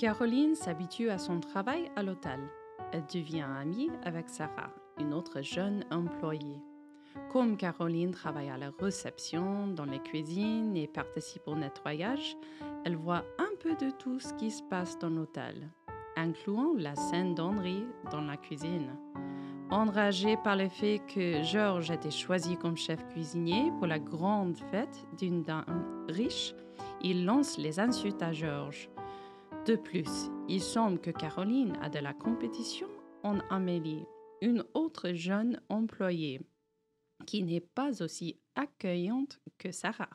Caroline s'habitue à son travail à l'hôtel. Elle devient amie avec Sarah, une autre jeune employée. Comme Caroline travaille à la réception, dans les cuisines et participe au nettoyage, elle voit un peu de tout ce qui se passe dans l'hôtel, incluant la scène d'Henri dans la cuisine. Enragé par le fait que Georges était choisi comme chef cuisinier pour la grande fête d'une dame riche, il lance les insultes à Georges. De plus, il semble que Caroline a de la compétition en Amélie, une autre jeune employée, qui n'est pas aussi accueillante que Sarah.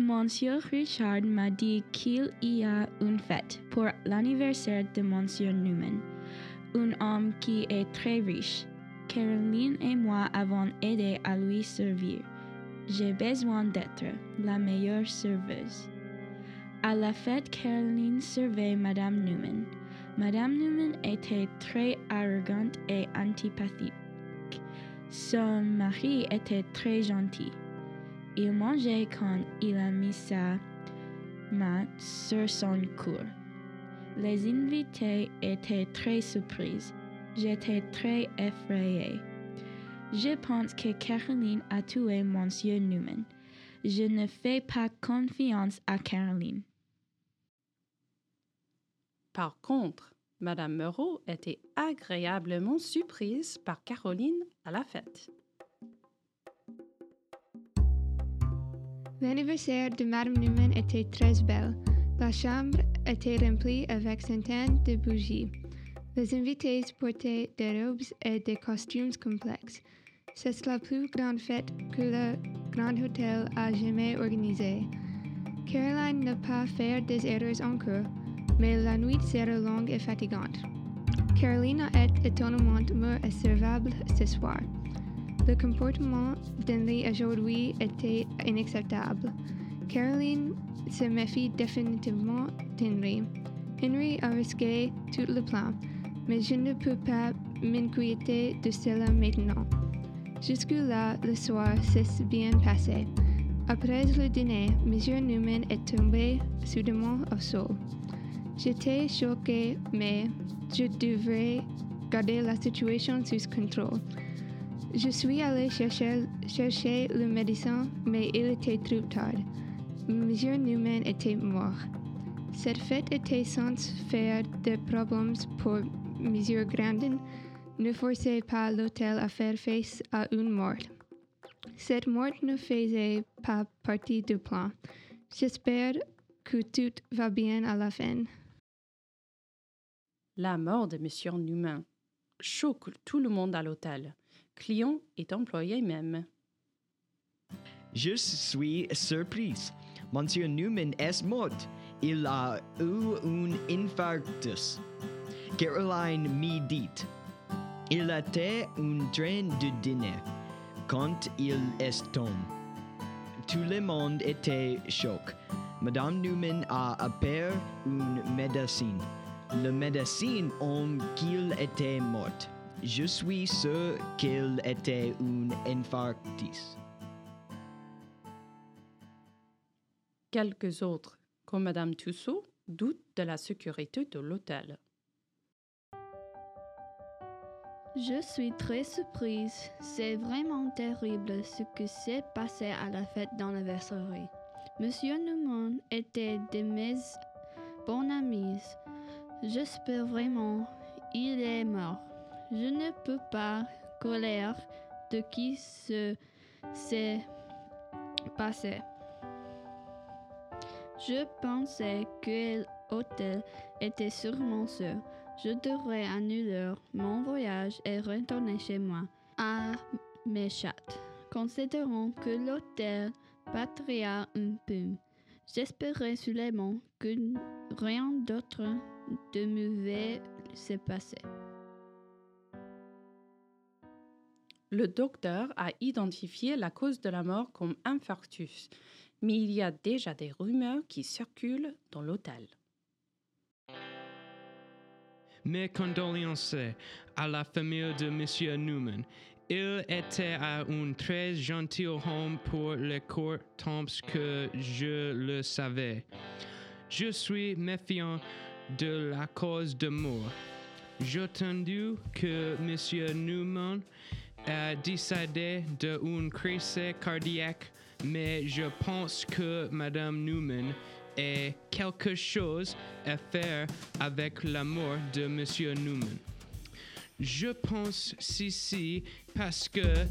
Monsieur Richard m'a dit qu'il y a une fête pour l'anniversaire de Monsieur Newman, un homme qui est très riche. Caroline et moi avons aidé à lui servir. J'ai besoin d'être la meilleure serveuse. À la fête, Caroline servait Madame Newman. Madame Newman était très arrogante et antipathique. Son mari était très gentil. Il mangeait quand il a mis sa main sur son cœur. Les invités étaient très surprises. J'étais très effrayée. Je pense que Caroline a tué Monsieur Newman. Je ne fais pas confiance à Caroline. Par contre, Madame Moreau était agréablement surprise par Caroline à la fête. L'anniversaire de Madame Newman était très belle. La chambre était remplie avec centaines de bougies. Les invités portaient des robes et des costumes complexes. C'est la plus grande fête que le Grand Hôtel a jamais organisée. Caroline n'a pas fait des erreurs encore, mais la nuit sera longue et fatigante. Carolina est étonnamment moins servable ce soir. Le comportement d'Henry aujourd'hui était inacceptable. Caroline se méfie définitivement d'Henry. Henry a risqué tout le plan, mais je ne peux pas m'inquiéter de cela maintenant. Jusque-là, le soir s'est bien passé. Après le dîner, M. Newman est tombé soudainement au sol. J'étais choquée, mais je devrais garder la situation sous contrôle. Je suis allée chercher, chercher le médecin, mais il était trop tard. Monsieur Newman était mort. Cette fête était sans faire de problèmes pour Monsieur Grandin. Ne forcez pas l'hôtel à faire face à une mort. Cette mort ne faisait pas partie du plan. J'espère que tout va bien à la fin. La mort de Monsieur Newman choque tout le monde à l'hôtel, clients et employés même. Je suis surprise. Monsieur Newman est mort. Il a eu un infarctus. Caroline me dit. Il était un train de dîner quand il est tombé. Tout le monde était choqué. Madame Newman a appelé une médecine. Le médecin homme qu'il était mort. Je suis sûr qu'il était un infarctus. Quelques autres, comme Madame Tussaud, doutent de la sécurité de l'hôtel. Je suis très surprise. C'est vraiment terrible ce qui s'est passé à la fête d'anniversaire. Monsieur Newman était de mes bons amis. J'espère vraiment il est mort. Je ne peux pas colère de qui se s'est passait. Je pensais que l'hôtel était sûrement sûr. Je devrais annuler mon voyage et retourner chez moi, à mes chattes, considérant que l'hôtel battrait un peu. J'espérais seulement que rien d'autre de mauvais se passait. Le docteur a identifié la cause de la mort comme infarctus, mais il y a déjà des rumeurs qui circulent dans l'hôtel. Mes condoléances à la famille de Monsieur Newman. Il était un très gentil home pour le court temps que je le savais. Je suis méfiant de la cause de mort. J'ai entendu que Monsieur Newman a décédé d'une crise cardiaque, mais je pense que Madame Newman a quelque chose à faire avec la mort de Monsieur Newman. Je pense ceci parce que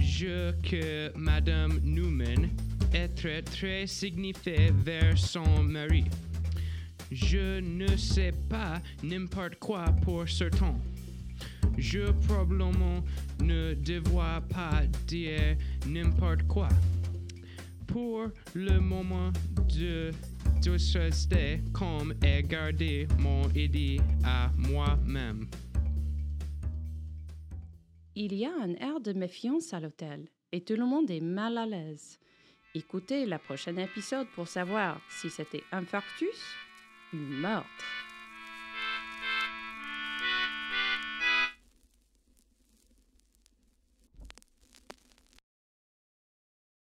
je que Madame Newman est très très signifiée vers son mari. Je ne sais pas n'importe quoi pour certain. Je probablement ne devrais pas dire n'importe quoi. Pour le moment de rester comme et garder mon idée à moi-même. Il y a un air de méfiance à l'hôtel et tout le monde est mal à l'aise. Écoutez le prochain épisode pour savoir si c'était infarctus ou meurtre.